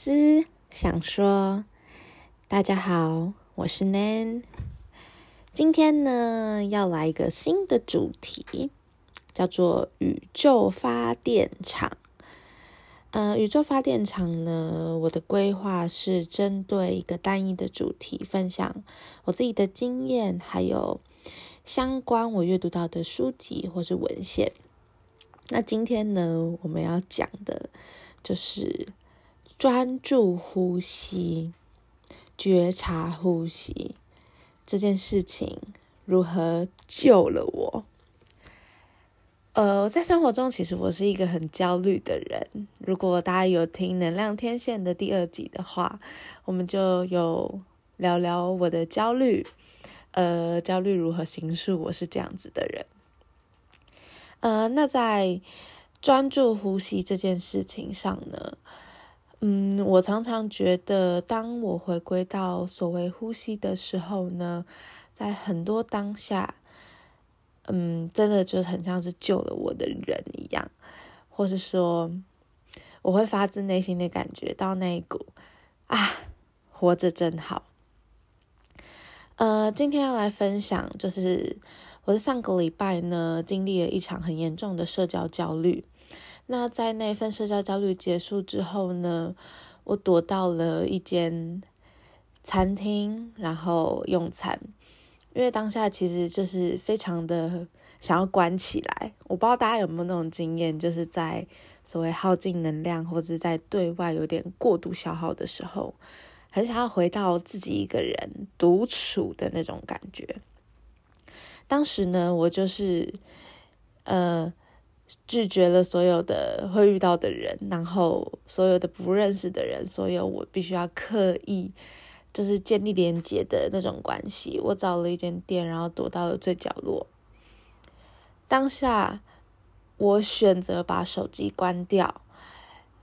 思想说，大家好，我是 Nan。今天呢，要来一个新的主题，叫做宇宙发电厂。呃，宇宙发电厂呢，我的规划是针对一个单一的主题，分享我自己的经验，还有相关我阅读到的书籍或是文献。那今天呢，我们要讲的就是。专注呼吸，觉察呼吸这件事情如何救了我？呃，在生活中，其实我是一个很焦虑的人。如果大家有听《能量天线》的第二集的话，我们就有聊聊我的焦虑。呃，焦虑如何形塑？我是这样子的人。呃，那在专注呼吸这件事情上呢？嗯，我常常觉得，当我回归到所谓呼吸的时候呢，在很多当下，嗯，真的就很像是救了我的人一样，或是说，我会发自内心的感觉到那一股啊，活着真好。呃，今天要来分享，就是我在上个礼拜呢，经历了一场很严重的社交焦虑。那在那份社交焦虑结束之后呢，我躲到了一间餐厅，然后用餐。因为当下其实就是非常的想要关起来。我不知道大家有没有那种经验，就是在所谓耗尽能量，或者在对外有点过度消耗的时候，很想要回到自己一个人独处的那种感觉。当时呢，我就是呃。拒绝了所有的会遇到的人，然后所有的不认识的人，所有我必须要刻意就是建立连接的那种关系。我找了一间店，然后躲到了最角落。当下，我选择把手机关掉。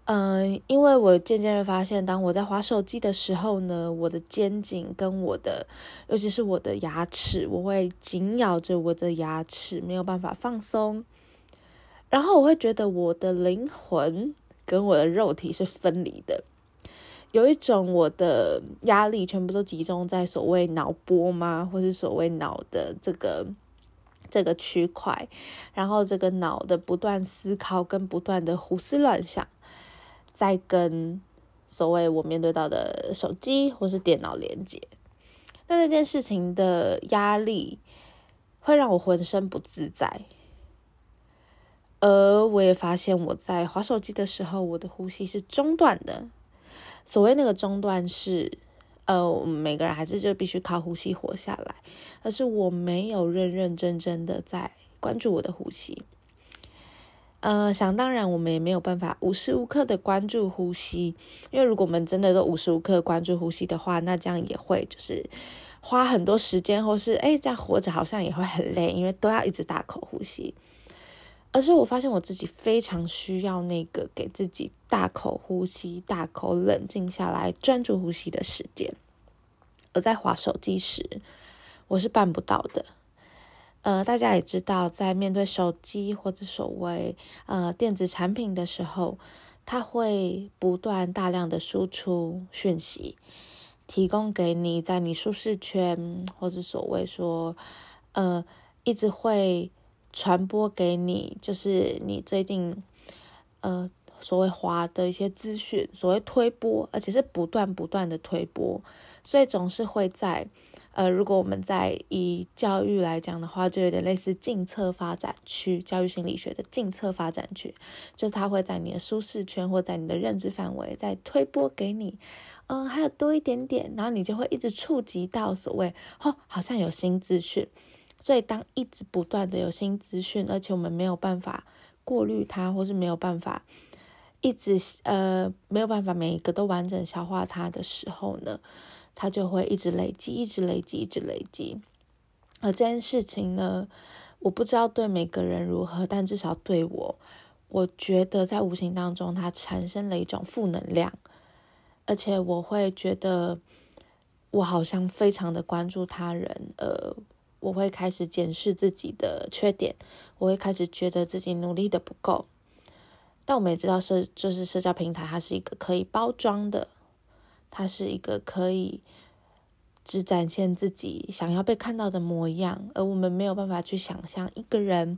嗯，因为我渐渐的发现，当我在划手机的时候呢，我的肩颈跟我的，尤其是我的牙齿，我会紧咬着我的牙齿，没有办法放松。然后我会觉得我的灵魂跟我的肉体是分离的，有一种我的压力全部都集中在所谓脑波吗，或是所谓脑的这个这个区块，然后这个脑的不断思考跟不断的胡思乱想，在跟所谓我面对到的手机或是电脑连接，那这件事情的压力会让我浑身不自在。而我也发现，我在划手机的时候，我的呼吸是中断的。所谓那个中断是，呃，我们每个人还是就必须靠呼吸活下来，而是我没有认认真真的在关注我的呼吸。呃，想当然，我们也没有办法无时无刻的关注呼吸，因为如果我们真的都无时无刻关注呼吸的话，那这样也会就是花很多时间，或是哎，这样活着好像也会很累，因为都要一直大口呼吸。而是我发现我自己非常需要那个给自己大口呼吸、大口冷静下来、专注呼吸的时间。而在划手机时，我是办不到的。呃，大家也知道，在面对手机或者所谓呃电子产品的时候，它会不断大量的输出讯息，提供给你在你舒适圈或者所谓说呃一直会。传播给你，就是你最近，呃，所谓滑的一些资讯，所谓推播，而且是不断不断的推播，所以总是会在，呃，如果我们在以教育来讲的话，就有点类似近侧发展区，教育心理学的近侧发展区，就是它会在你的舒适圈或在你的认知范围在推播给你，嗯，还有多一点点，然后你就会一直触及到所谓，哦，好像有新资讯。所以，当一直不断的有新资讯，而且我们没有办法过滤它，或是没有办法一直呃没有办法每一个都完整消化它的时候呢，它就会一直累积，一直累积，一直累积。而这件事情呢，我不知道对每个人如何，但至少对我，我觉得在无形当中，它产生了一种负能量，而且我会觉得我好像非常的关注他人，呃。我会开始检视自己的缺点，我会开始觉得自己努力的不够。但我们也知道社就是社交平台，它是一个可以包装的，它是一个可以只展现自己想要被看到的模样，而我们没有办法去想象一个人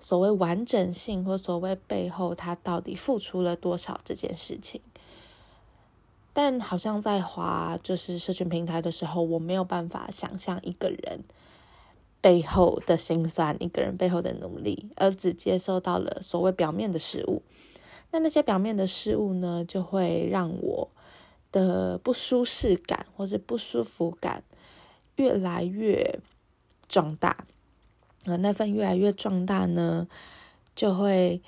所谓完整性或所谓背后他到底付出了多少这件事情。但好像在滑就是社群平台的时候，我没有办法想象一个人背后的辛酸，一个人背后的努力，而只接受到了所谓表面的事物。那那些表面的事物呢，就会让我的不舒适感或者不舒服感越来越壮大。呃，那份越来越壮大呢，就会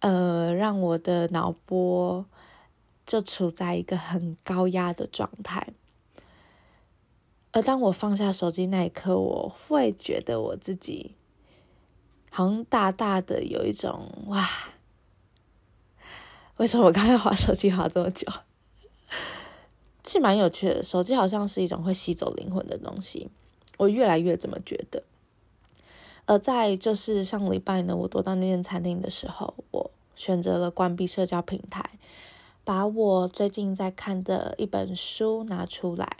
呃让我的脑波。就处在一个很高压的状态，而当我放下手机那一刻，我会觉得我自己好像大大的有一种哇，为什么我刚才划手机划这么久？是蛮有趣的，手机好像是一种会吸走灵魂的东西，我越来越这么觉得。而在就是上礼拜呢，我躲到那间餐厅的时候，我选择了关闭社交平台。把我最近在看的一本书拿出来，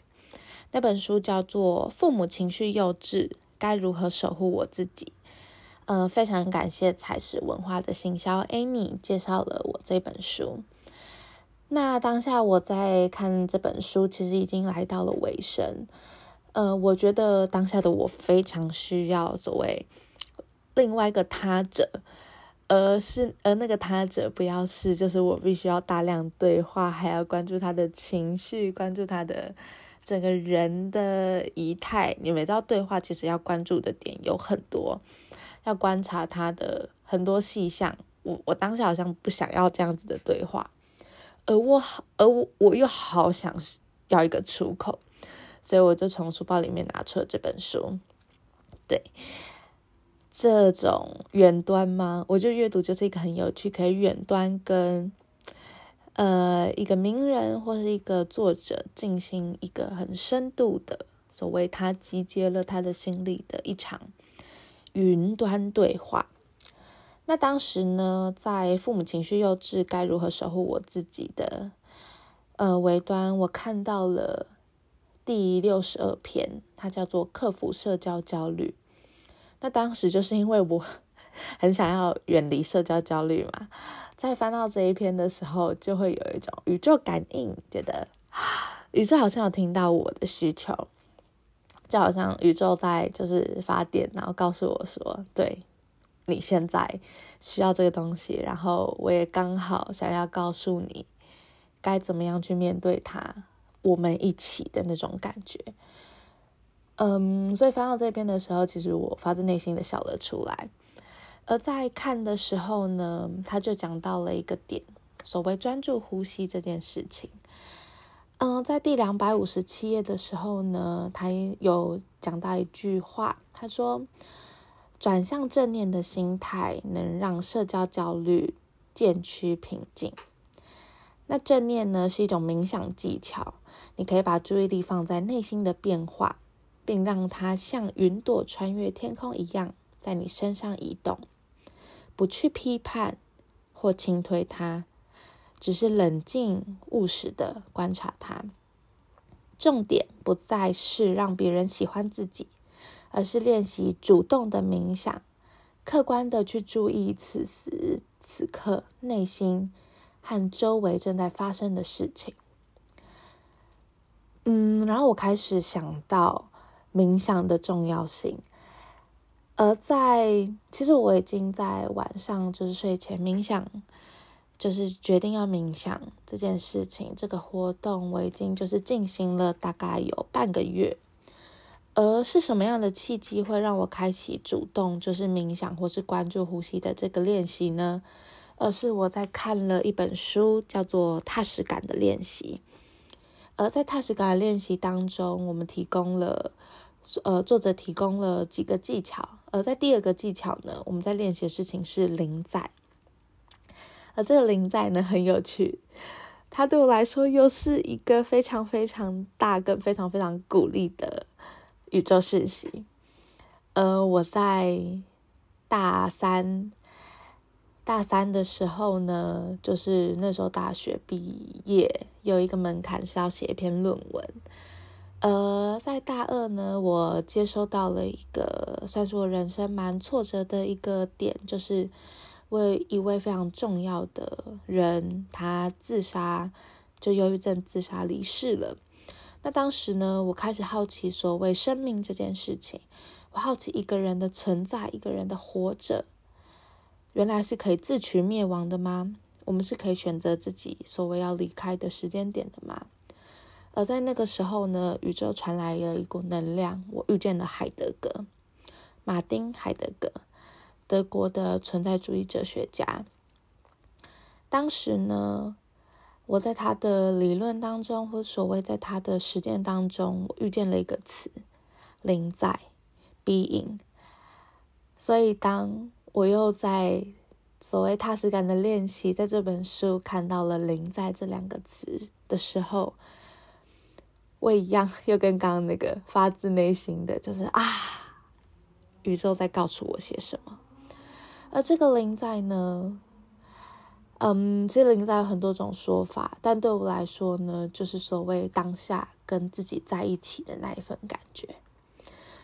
那本书叫做《父母情绪幼稚，该如何守护我自己》。呃，非常感谢彩石文化的行销 Amy 介绍了我这本书。那当下我在看这本书，其实已经来到了尾声。呃，我觉得当下的我非常需要所谓另外一个他者。而是，而那个他者不要是，就是我必须要大量对话，还要关注他的情绪，关注他的整个人的仪态。你们知道，对话其实要关注的点有很多，要观察他的很多细项。我我当时好像不想要这样子的对话，而我好，而我我又好想要一个出口，所以我就从书包里面拿出了这本书，对。这种远端吗？我觉得阅读就是一个很有趣，可以远端跟呃一个名人或是一个作者进行一个很深度的所谓他集结了他的心理的一场云端对话。那当时呢，在父母情绪幼稚该如何守护我自己的呃尾端，我看到了第六十二篇，它叫做克服社交焦虑。那当时就是因为我 很想要远离社交焦虑嘛，在翻到这一篇的时候，就会有一种宇宙感应，觉得宇宙好像有听到我的需求，就好像宇宙在就是发电，然后告诉我说，对你现在需要这个东西，然后我也刚好想要告诉你该怎么样去面对它，我们一起的那种感觉。嗯，所以翻到这边的时候，其实我发自内心的笑了出来。而在看的时候呢，他就讲到了一个点，所谓专注呼吸这件事情。嗯，在第两百五十七页的时候呢，他有讲到一句话，他说：“转向正念的心态，能让社交焦虑渐趋平静。”那正念呢，是一种冥想技巧，你可以把注意力放在内心的变化。并让它像云朵穿越天空一样，在你身上移动，不去批判或轻推它，只是冷静务实的观察它。重点不再是让别人喜欢自己，而是练习主动的冥想，客观的去注意此时此刻内心和周围正在发生的事情。嗯，然后我开始想到。冥想的重要性，而在其实我已经在晚上就是睡前冥想，就是决定要冥想这件事情，这个活动我已经就是进行了大概有半个月。而是什么样的契机会让我开启主动就是冥想或是关注呼吸的这个练习呢？而是我在看了一本书，叫做《踏实感的练习》。而在踏实感的练习当中，我们提供了。呃，作者提供了几个技巧，而在第二个技巧呢，我们在练习的事情是零在，而这个零在呢很有趣，它对我来说又是一个非常非常大、跟非常非常鼓励的宇宙讯息。呃，我在大三大三的时候呢，就是那时候大学毕业，有一个门槛是要写一篇论文。呃，在大二呢，我接收到了一个算是我人生蛮挫折的一个点，就是为一位非常重要的人，他自杀，就忧郁症自杀离世了。那当时呢，我开始好奇所谓生命这件事情，我好奇一个人的存在，一个人的活着，原来是可以自取灭亡的吗？我们是可以选择自己所谓要离开的时间点的吗？而在那个时候呢，宇宙传来了一股能量，我遇见了海德格，马丁·海德格，德国的存在主义哲学家。当时呢，我在他的理论当中，或所谓在他的实践当中，我遇见了一个词“灵在 ”（being）。所以，当我又在所谓踏实感的练习，在这本书看到了“灵在”这两个词的时候，我一样，又跟刚刚那个发自内心的，就是啊，宇宙在告诉我些什么。而这个灵在呢，嗯，其实灵在有很多种说法，但对我来说呢，就是所谓当下跟自己在一起的那一份感觉。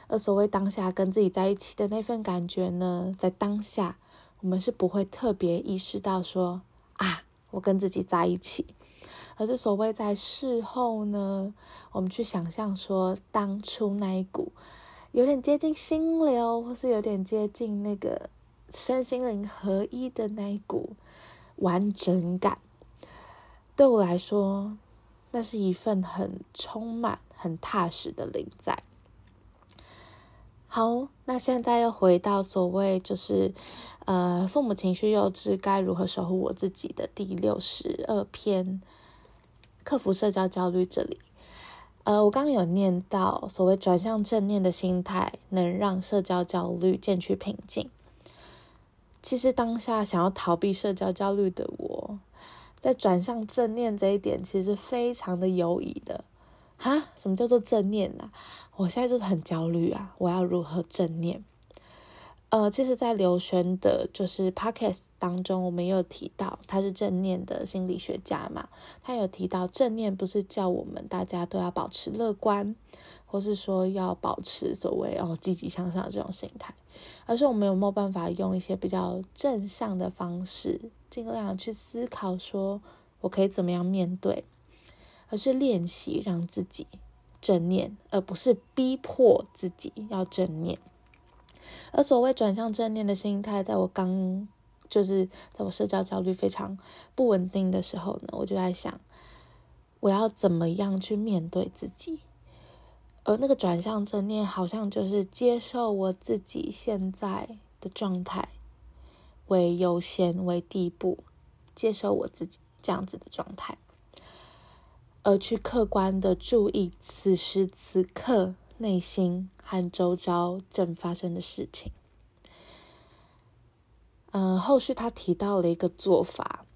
而所谓当下跟自己在一起的那份感觉呢，在当下我们是不会特别意识到说啊，我跟自己在一起。而是所谓在事后呢，我们去想象说当初那一股有点接近心流，或是有点接近那个身心灵合一的那一股完整感，对我来说，那是一份很充满、很踏实的灵在。好，那现在又回到所谓就是呃，父母情绪幼稚，该如何守护我自己的第六十二篇。克服社交焦虑，这里，呃，我刚刚有念到，所谓转向正念的心态，能让社交焦虑渐趋平静。其实当下想要逃避社交焦虑的我，在转向正念这一点，其实非常的犹疑的。哈，什么叫做正念呢？我现在就是很焦虑啊，我要如何正念？呃，其实，在刘璇的，就是 podcast 当中，我们也有提到，他是正念的心理学家嘛。他有提到，正念不是叫我们大家都要保持乐观，或是说要保持所谓哦积极向上的这种心态，而是我们有没有办法用一些比较正向的方式，尽量去思考，说我可以怎么样面对，而是练习让自己正念，而不是逼迫自己要正念。而所谓转向正念的心态，在我刚就是在我社交焦虑非常不稳定的时候呢，我就在想，我要怎么样去面对自己？而那个转向正念，好像就是接受我自己现在的状态为优先为第一步，接受我自己这样子的状态，而去客观的注意此时此刻。内心和周遭正发生的事情，嗯，后续他提到了一个做法，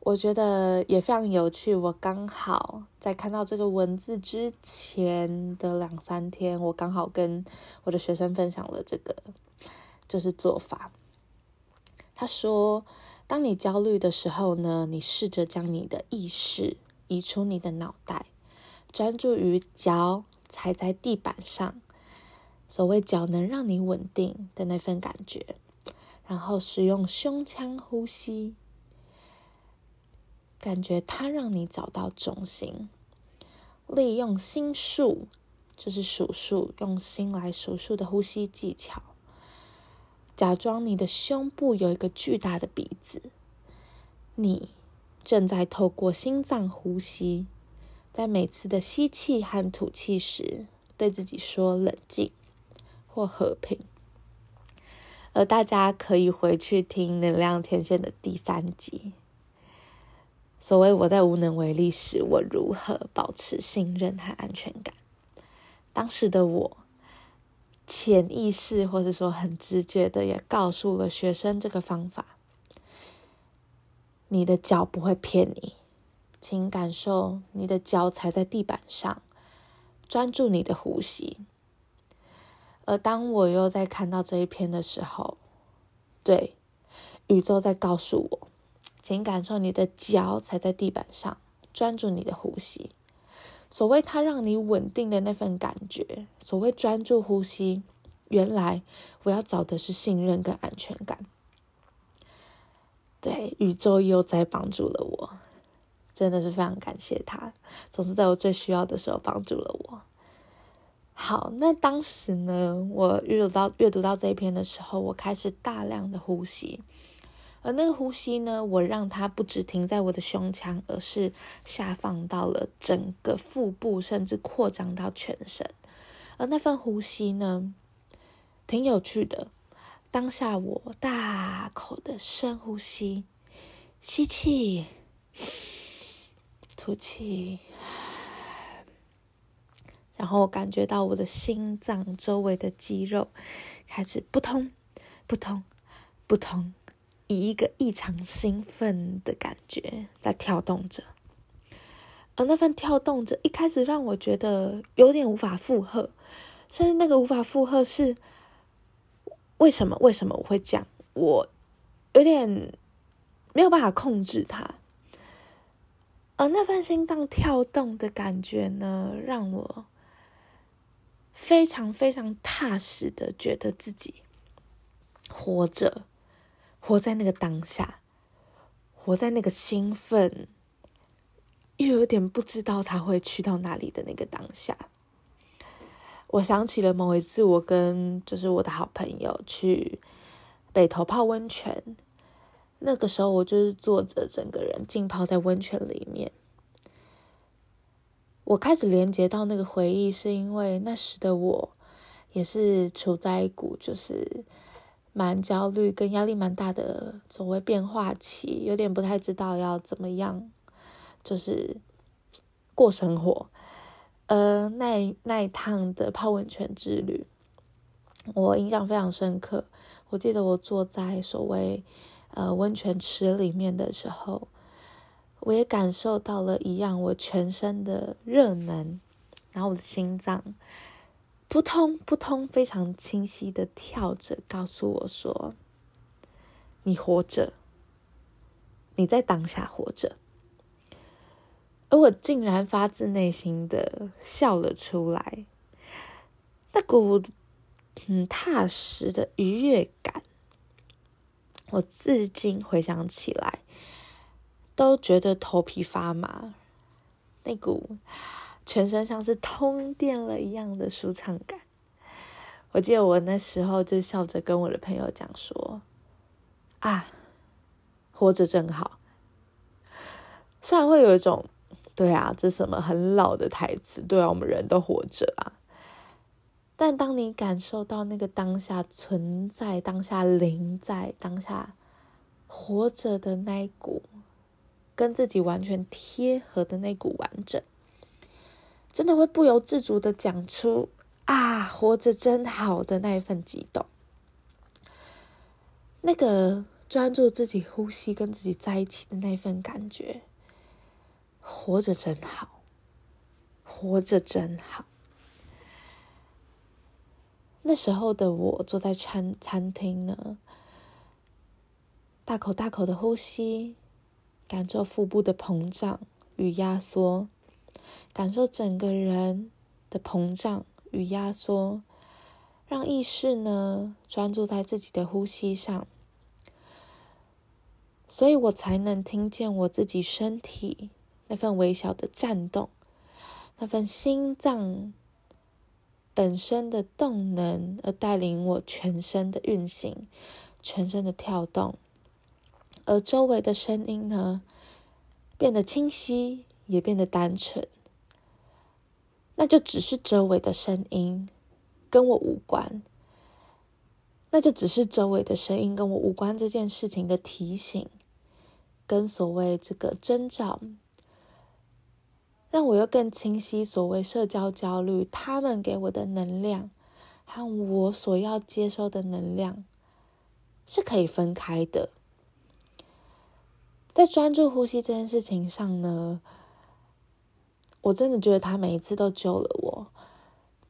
我觉得也非常有趣。我刚好在看到这个文字之前的两三天，我刚好跟我的学生分享了这个，就是做法。他说，当你焦虑的时候呢，你试着将你的意识移出你的脑袋，专注于脚。踩在地板上，所谓脚能让你稳定的那份感觉，然后使用胸腔呼吸，感觉它让你找到中心。利用心数，就是数数，用心来数数的呼吸技巧。假装你的胸部有一个巨大的鼻子，你正在透过心脏呼吸。在每次的吸气和吐气时，对自己说“冷静”或“和平”。而大家可以回去听《能量天线》的第三集。所谓我在无能为力时，我如何保持信任和安全感？当时的我，潜意识或者说很直觉的，也告诉了学生这个方法：你的脚不会骗你。请感受你的脚踩在地板上，专注你的呼吸。而当我又在看到这一篇的时候，对宇宙在告诉我，请感受你的脚踩在地板上，专注你的呼吸。所谓它让你稳定的那份感觉，所谓专注呼吸，原来我要找的是信任跟安全感。对，宇宙又在帮助了我，真的是非常感谢他，总是在我最需要的时候帮助了我。好，那当时呢，我阅读到阅读到这一篇的时候，我开始大量的呼吸，而那个呼吸呢，我让它不只停在我的胸腔，而是下放到了整个腹部，甚至扩张到全身。而那份呼吸呢，挺有趣的。当下我大口的深呼吸，吸气，吐气。然后我感觉到我的心脏周围的肌肉开始扑通、扑通、扑通，以一个异常兴奋的感觉在跳动着。而那份跳动着，一开始让我觉得有点无法负荷，甚至那个无法负荷是为什么？为什么我会这样？我有点没有办法控制它。而那份心脏跳动的感觉呢，让我。非常非常踏实的觉得自己活着，活在那个当下，活在那个兴奋，又有点不知道他会去到哪里的那个当下。我想起了某一次，我跟就是我的好朋友去北头泡温泉，那个时候我就是坐着，整个人浸泡在温泉里面。我开始连接到那个回忆，是因为那时的我也是处在一股就是蛮焦虑跟压力蛮大的所谓变化期，有点不太知道要怎么样，就是过生活。呃，那那一趟的泡温泉之旅，我印象非常深刻。我记得我坐在所谓呃温泉池里面的时候。我也感受到了一样，我全身的热能，然后我的心脏扑通扑通非常清晰的跳着，告诉我说：“你活着，你在当下活着。”而我竟然发自内心的笑了出来，那股很踏实的愉悦感，我至今回想起来。都觉得头皮发麻，那股全身像是通电了一样的舒畅感。我记得我那时候就笑着跟我的朋友讲说：“啊，活着真好。”虽然会有一种“对啊，这什么很老的台词”，对啊，我们人都活着啊。但当你感受到那个当下存在、当下临在、当下活着的那一股。跟自己完全贴合的那股完整，真的会不由自主的讲出“啊，活着真好”的那一份激动。那个专注自己呼吸、跟自己在一起的那份感觉，活着真好，活着真好。那时候的我坐在餐餐厅呢，大口大口的呼吸。感受腹部的膨胀与压缩，感受整个人的膨胀与压缩，让意识呢专注在自己的呼吸上，所以我才能听见我自己身体那份微小的颤动，那份心脏本身的动能，而带领我全身的运行，全身的跳动。而周围的声音呢，变得清晰，也变得单纯。那就只是周围的声音，跟我无关。那就只是周围的声音跟我无关这件事情的提醒，跟所谓这个征兆，让我又更清晰所谓社交焦虑，他们给我的能量和我所要接收的能量是可以分开的。在专注呼吸这件事情上呢，我真的觉得他每一次都救了我。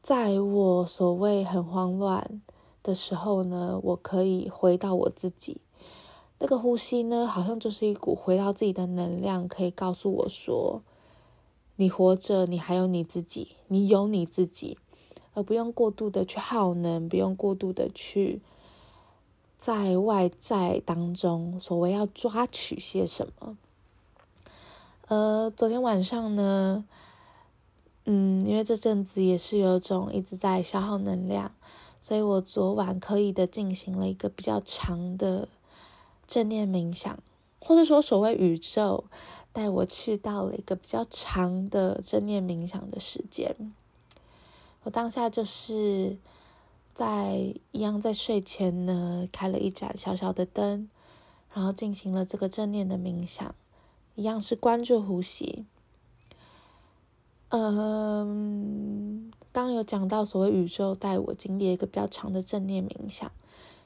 在我所谓很慌乱的时候呢，我可以回到我自己，那个呼吸呢，好像就是一股回到自己的能量，可以告诉我说：你活着，你还有你自己，你有你自己，而不用过度的去耗能，不用过度的去在外在当中所谓要抓取些什么。呃，昨天晚上呢。嗯，因为这阵子也是有种一直在消耗能量，所以我昨晚刻意的进行了一个比较长的正念冥想，或者说所谓宇宙带我去到了一个比较长的正念冥想的时间。我当下就是在一样在睡前呢，开了一盏小小的灯，然后进行了这个正念的冥想，一样是关注呼吸。嗯，刚有讲到所谓宇宙带我经历一个比较长的正念冥想，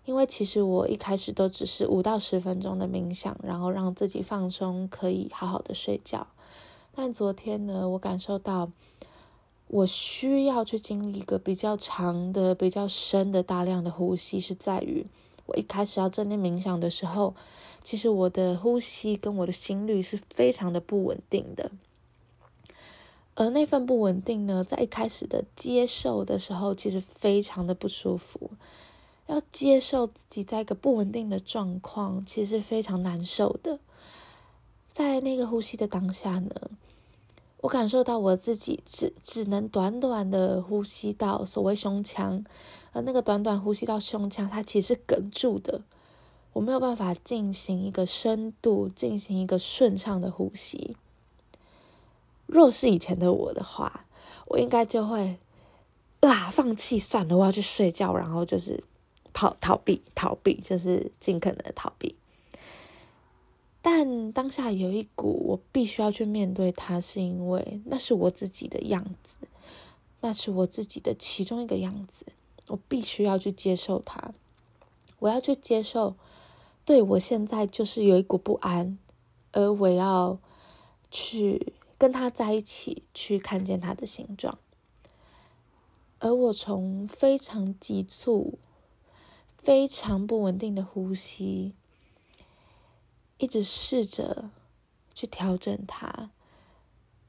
因为其实我一开始都只是五到十分钟的冥想，然后让自己放松，可以好好的睡觉。但昨天呢，我感受到我需要去经历一个比较长的、比较深的大量的呼吸，是在于我一开始要正念冥想的时候，其实我的呼吸跟我的心率是非常的不稳定的。而那份不稳定呢，在一开始的接受的时候，其实非常的不舒服。要接受自己在一个不稳定的状况，其实是非常难受的。在那个呼吸的当下呢，我感受到我自己只只能短短的呼吸到所谓胸腔，而那个短短呼吸到胸腔，它其实是哽住的。我没有办法进行一个深度、进行一个顺畅的呼吸。若是以前的我的话，我应该就会啊放弃算了，我要去睡觉，然后就是逃逃避逃避，就是尽可能的逃避。但当下有一股我必须要去面对它，是因为那是我自己的样子，那是我自己的其中一个样子，我必须要去接受它。我要去接受，对我现在就是有一股不安，而我要去。跟他在一起，去看见他的形状，而我从非常急促、非常不稳定的呼吸，一直试着去调整它，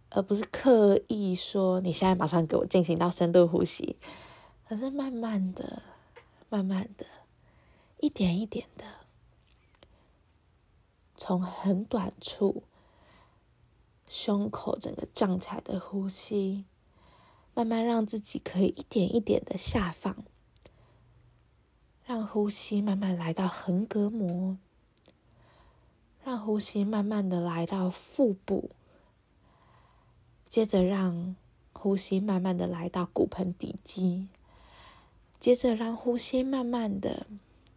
而不是刻意说你现在马上给我进行到深度呼吸，可是慢慢的、慢慢的、一点一点的，从很短处。胸口整个胀起来的呼吸，慢慢让自己可以一点一点的下放，让呼吸慢慢来到横膈膜，让呼吸慢慢的来到腹部，接着让呼吸慢慢的来到骨盆底肌，接着让呼吸慢慢的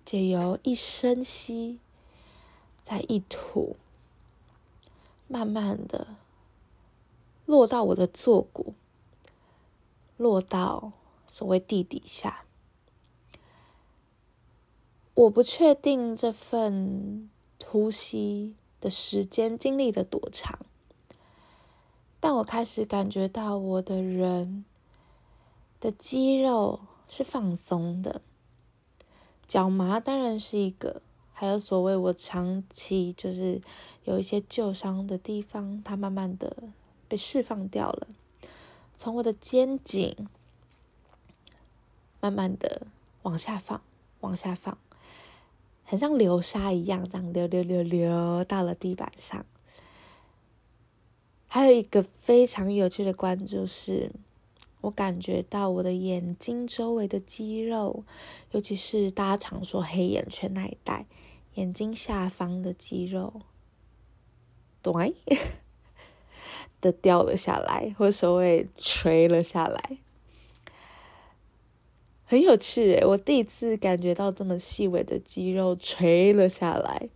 借由一深吸，再一吐，慢慢的。落到我的坐骨，落到所谓地底下。我不确定这份呼吸的时间经历了多长，但我开始感觉到我的人的肌肉是放松的，脚麻当然是一个，还有所谓我长期就是有一些旧伤的地方，它慢慢的。被释放掉了，从我的肩颈慢慢的往下放，往下放，很像流沙一样，这样流流流流到了地板上。还有一个非常有趣的关注是，我感觉到我的眼睛周围的肌肉，尤其是大家常说黑眼圈那一带，眼睛下方的肌肉，对。的掉了下来，或所谓垂了下来，很有趣诶，我第一次感觉到这么细微的肌肉垂了下来。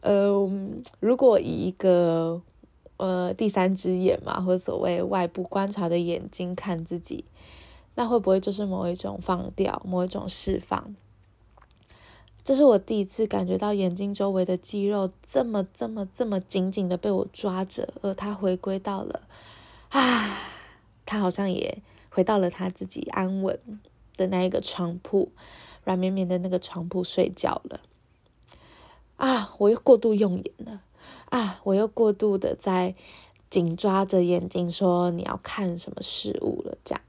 嗯，如果以一个呃第三只眼嘛，或所谓外部观察的眼睛看自己，那会不会就是某一种放掉，某一种释放？这是我第一次感觉到眼睛周围的肌肉这么、这么、这么紧紧的被我抓着，而他回归到了，啊，他好像也回到了他自己安稳的那一个床铺，软绵绵的那个床铺睡觉了。啊，我又过度用眼了，啊，我又过度的在紧抓着眼睛说你要看什么事物了，这样。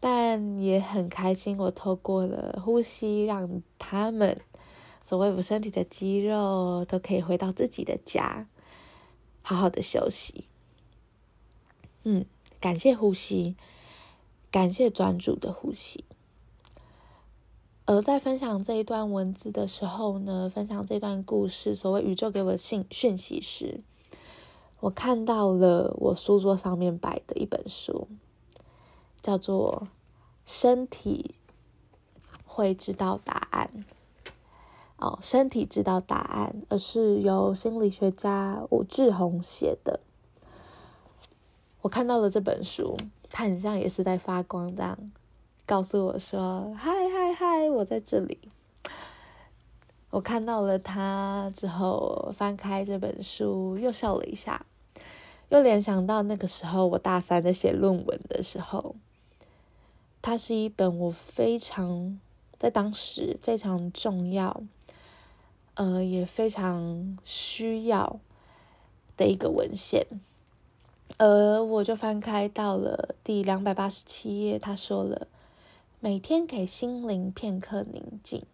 但也很开心，我透过了呼吸，让他们所谓我身体的肌肉都可以回到自己的家，好好的休息。嗯，感谢呼吸，感谢专注的呼吸。而在分享这一段文字的时候呢，分享这段故事，所谓宇宙给我的信讯息时，我看到了我书桌上面摆的一本书，叫做《身体会知道答案》。哦，身体知道答案，而是由心理学家武志红写的。我看到了这本书，它很像也是在发光，这样告诉我说：“嗨嗨嗨，我在这里。”我看到了它之后，翻开这本书，又笑了一下，又联想到那个时候我大三在写论文的时候，它是一本我非常在当时非常重要，呃，也非常需要的一个文献。而我就翻开到了第两百八十七页，他说了：“每天给心灵片刻宁静，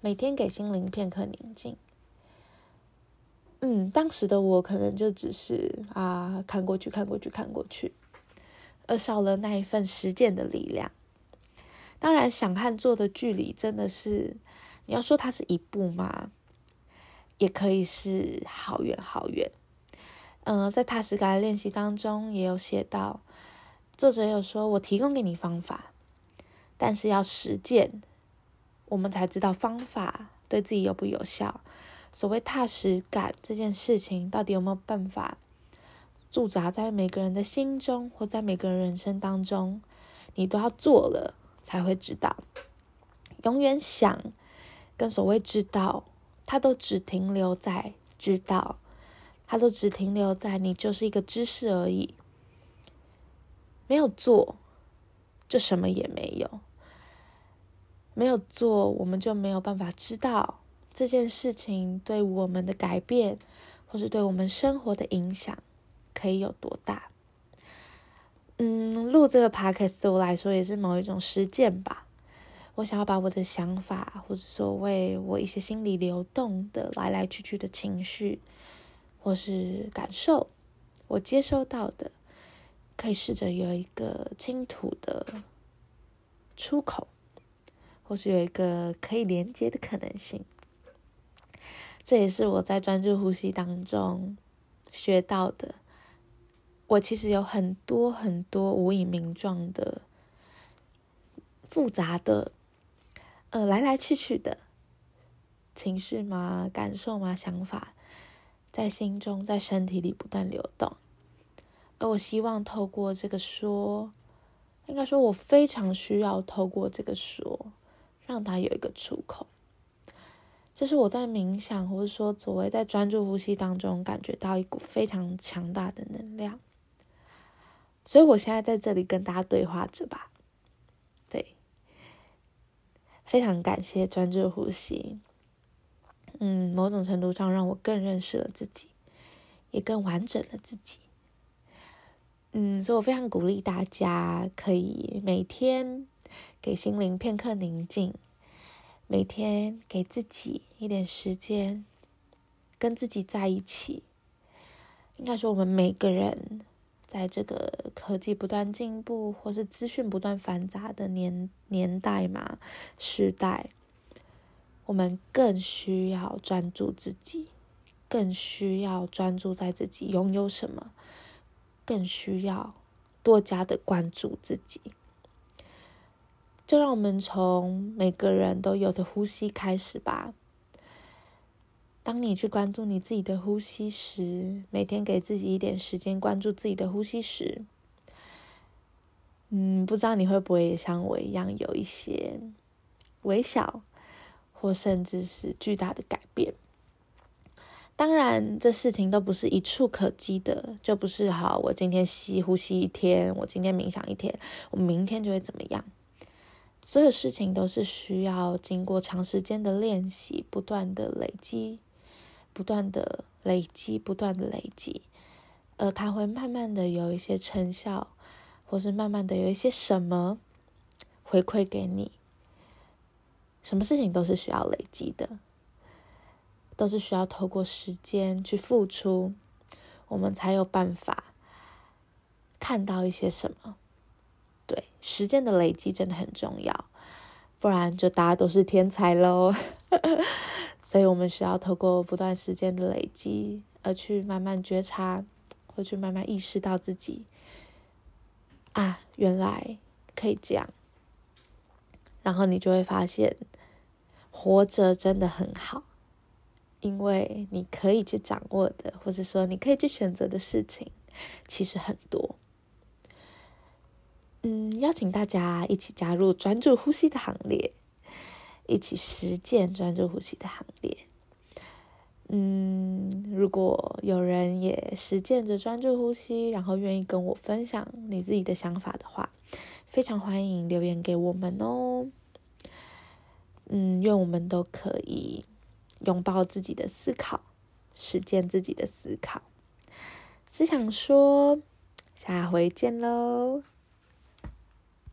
每天给心灵片刻宁静。”嗯，当时的我可能就只是啊，看过去，看过去，看过去，而少了那一份实践的力量。当然，想和做的距离真的是，你要说它是一步吗？也可以是好远好远。嗯，在踏实感的练习当中，也有写到，作者有说：“我提供给你方法，但是要实践，我们才知道方法对自己有不有效。所谓踏实感这件事情，到底有没有办法驻扎在每个人的心中，或在每个人人生当中，你都要做了才会知道。永远想跟所谓知道，它都只停留在知道。”它都只停留在你就是一个知识而已，没有做，就什么也没有。没有做，我们就没有办法知道这件事情对我们的改变，或是对我们生活的影响可以有多大。嗯，录这个 podcast 对我来说也是某一种实践吧。我想要把我的想法，或者所谓我一些心理流动的来来去去的情绪。或是感受，我接收到的，可以试着有一个倾吐的出口，或是有一个可以连接的可能性。这也是我在专注呼吸当中学到的。我其实有很多很多无以名状的、复杂的，呃，来来去去的情绪嘛、感受嘛、想法。在心中，在身体里不断流动，而我希望透过这个说，应该说，我非常需要透过这个说，让它有一个出口。这是我在冥想，或者说所谓在专注呼吸当中，感觉到一股非常强大的能量。所以我现在在这里跟大家对话着吧。对，非常感谢专注呼吸。嗯，某种程度上让我更认识了自己，也更完整了自己。嗯，所以我非常鼓励大家可以每天给心灵片刻宁静，每天给自己一点时间，跟自己在一起。应该说，我们每个人在这个科技不断进步，或是资讯不断繁杂的年年代嘛，时代。我们更需要专注自己，更需要专注在自己拥有什么，更需要多加的关注自己。就让我们从每个人都有的呼吸开始吧。当你去关注你自己的呼吸时，每天给自己一点时间关注自己的呼吸时，嗯，不知道你会不会也像我一样有一些微小。或甚至是巨大的改变。当然，这事情都不是一触可及的，就不是好。我今天吸呼吸一天，我今天冥想一天，我明天就会怎么样？所有事情都是需要经过长时间的练习，不断的累积，不断的累积，不断的累积，而它会慢慢的有一些成效，或是慢慢的有一些什么回馈给你。什么事情都是需要累积的，都是需要透过时间去付出，我们才有办法看到一些什么。对，时间的累积真的很重要，不然就大家都是天才喽。所以我们需要透过不断时间的累积，而去慢慢觉察，或去慢慢意识到自己啊，原来可以这样。然后你就会发现，活着真的很好，因为你可以去掌握的，或者说你可以去选择的事情，其实很多。嗯，邀请大家一起加入专注呼吸的行列，一起实践专注呼吸的行列。嗯，如果有人也实践着专注呼吸，然后愿意跟我分享你自己的想法的话，非常欢迎留言给我们哦。嗯，愿我们都可以拥抱自己的思考，实践自己的思考。只想说，下回见喽。